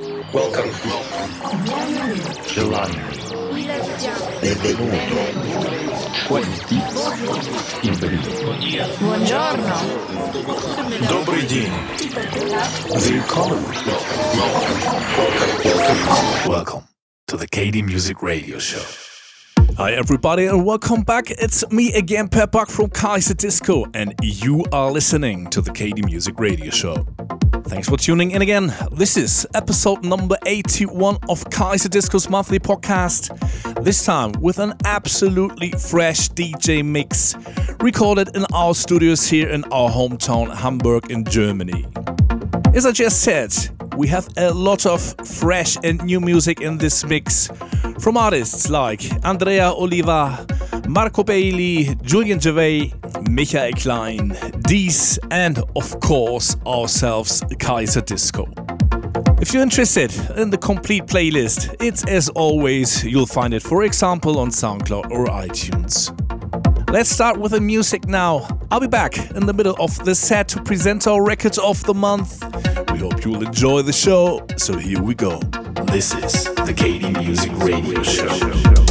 Welcome. Benvenuto. Buongiorno. Добрый день. Welcome. Welcome. To the KD Music Radio Show. Hi everybody and welcome back. It's me again, Per Buck from Kaiserdisco, and you are listening to the KD Music Radio Show. Thanks for tuning in again. This is episode number 81 of Kaiserdisco's monthly podcast. This time with an absolutely fresh DJ mix recorded in our studios here in our hometown, Hamburg, in Germany. As I just said, we have a lot of fresh and new music in this mix from artists like Andrea Oliva, Marco Bailey, Julian Jeweil, Michael Klein, DEAS, and of course ourselves, Kaiserdisco. If you're interested in the complete playlist, it's as always, you'll find it, for example, on SoundCloud or iTunes. Let's start with the music now. I'll be back in the middle of the set to present our records of the month. We hope you'll enjoy the show, so here we go. This is the KD Music Radio Show.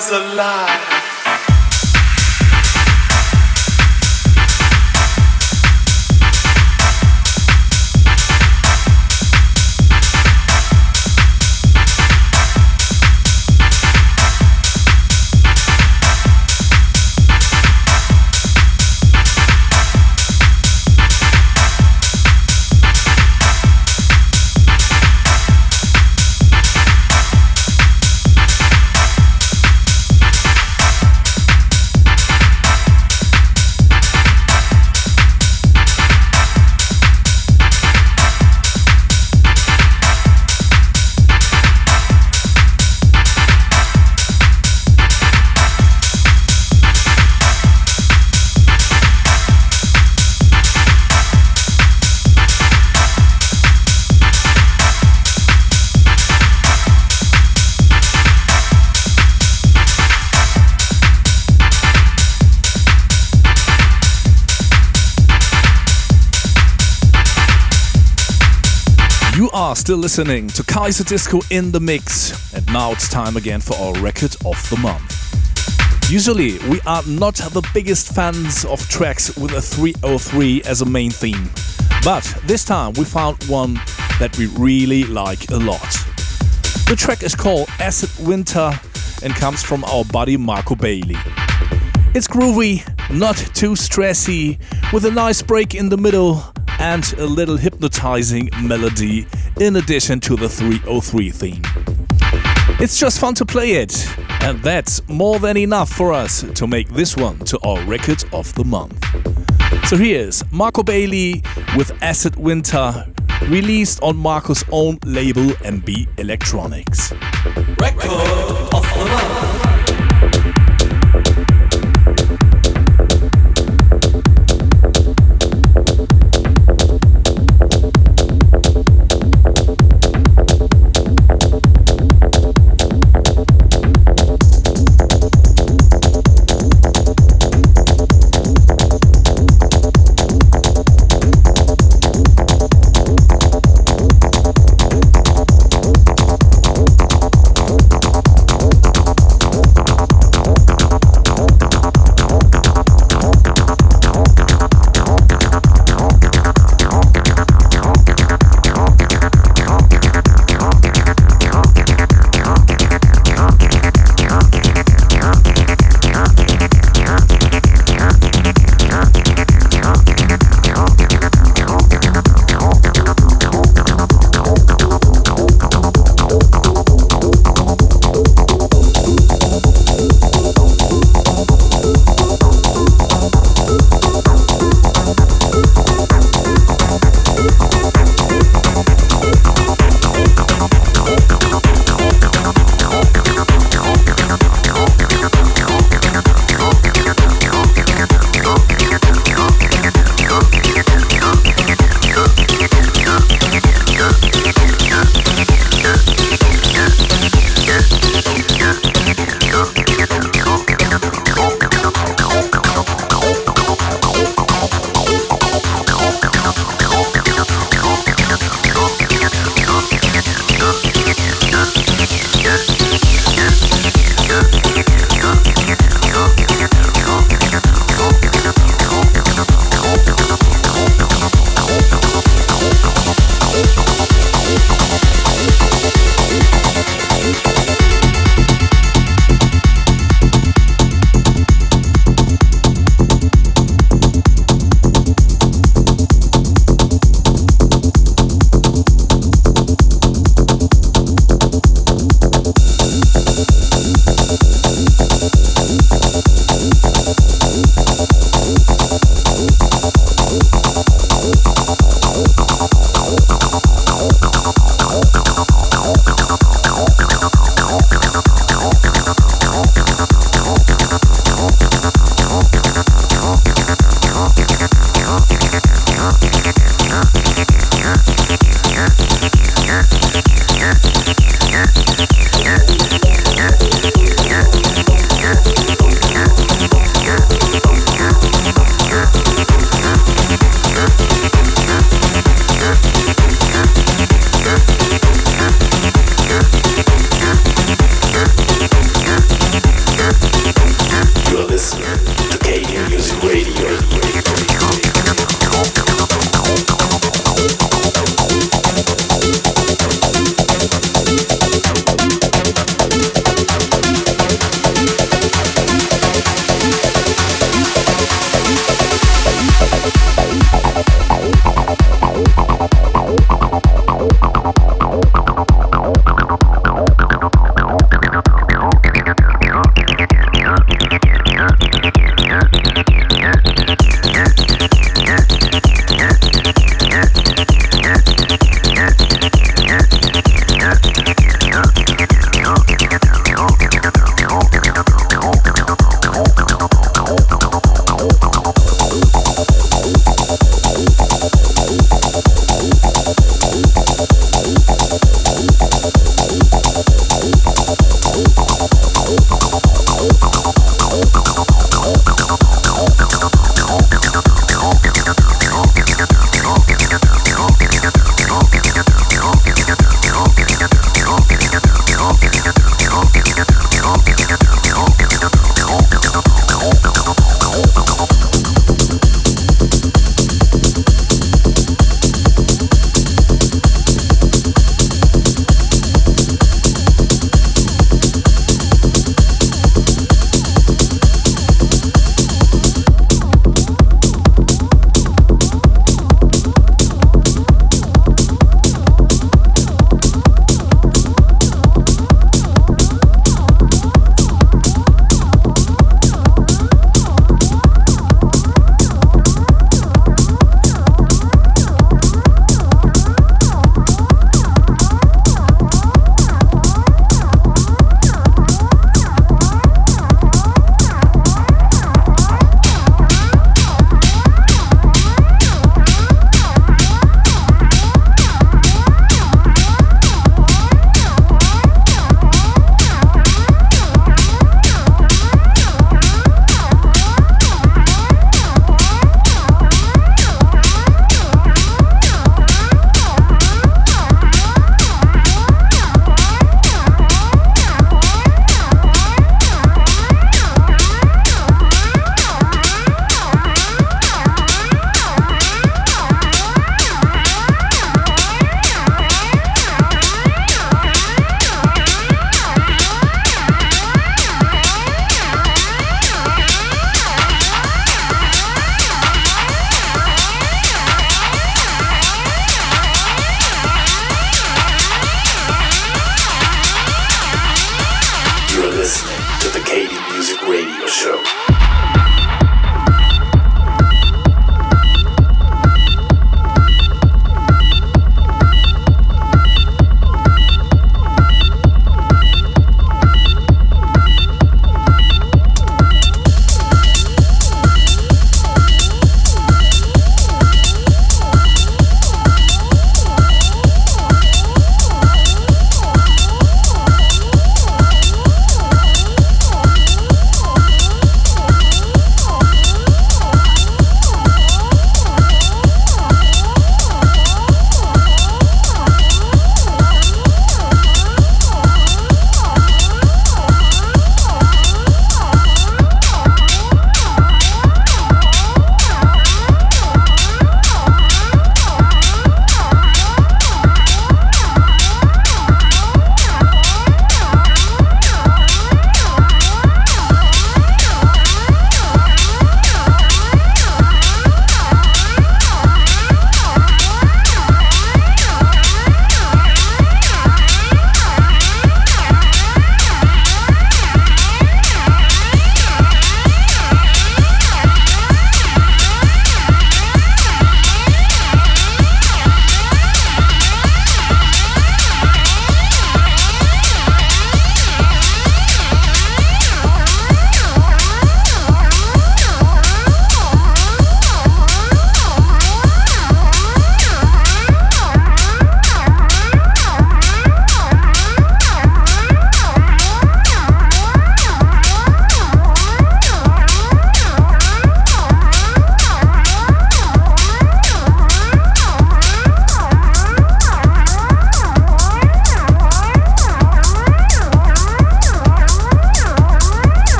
Is alive. Still listening to Kaiserdisco in the Mix, and now it's time again for our record of the month. Usually, we are not the biggest fans of tracks with a 303 as a main theme, but this time we found one that we really like a lot. The track is called Acid Winter and comes from our buddy Marco Bailey. It's groovy, not too stressy, with a nice break in the middle and a little hypnotizing melody in addition to the 303 theme. It's just fun to play it, and that's more than enough for us to make this one to our record of the month. So here's Marco Bailey with Acid Winter, released on Marco's own label MB Electronics. Record of the month.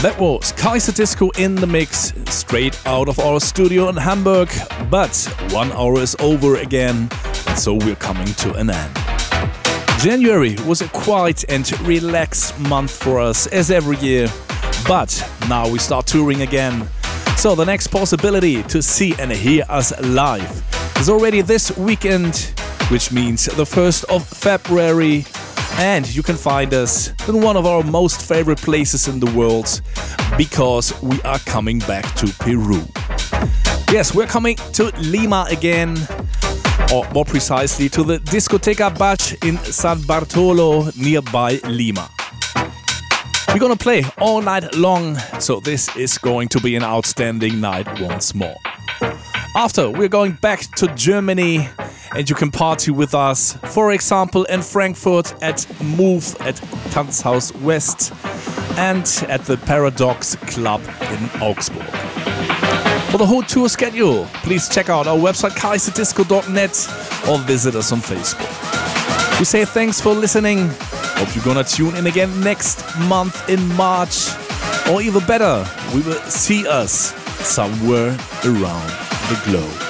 Kaiserdisco in the mix, straight out of our studio in Hamburg. But one hour is over again, and so we're coming to an end. January was a quiet and relaxed month for us, as every year. But now we start touring again. So the next possibility to see and hear us live is already this weekend, which means the 1st of February. And you can find us in one of our most favorite places in the world because we are coming back to Peru. Yes, we're coming to Lima again, or more precisely to the Discoteca Bach in San Bartolo nearby Lima. We're gonna play all night long, so this is going to be an outstanding night once more. After, we're going back to Germany and you can party with us, for example, in Frankfurt at Move at Tanzhaus West and at the Paradox Club in Augsburg. For the whole tour schedule, please check out our website kaiserdisco.net or visit us on Facebook. We say thanks for listening Hope you're gonna tune in again next month in March. Or even better, we will see us somewhere around the globe.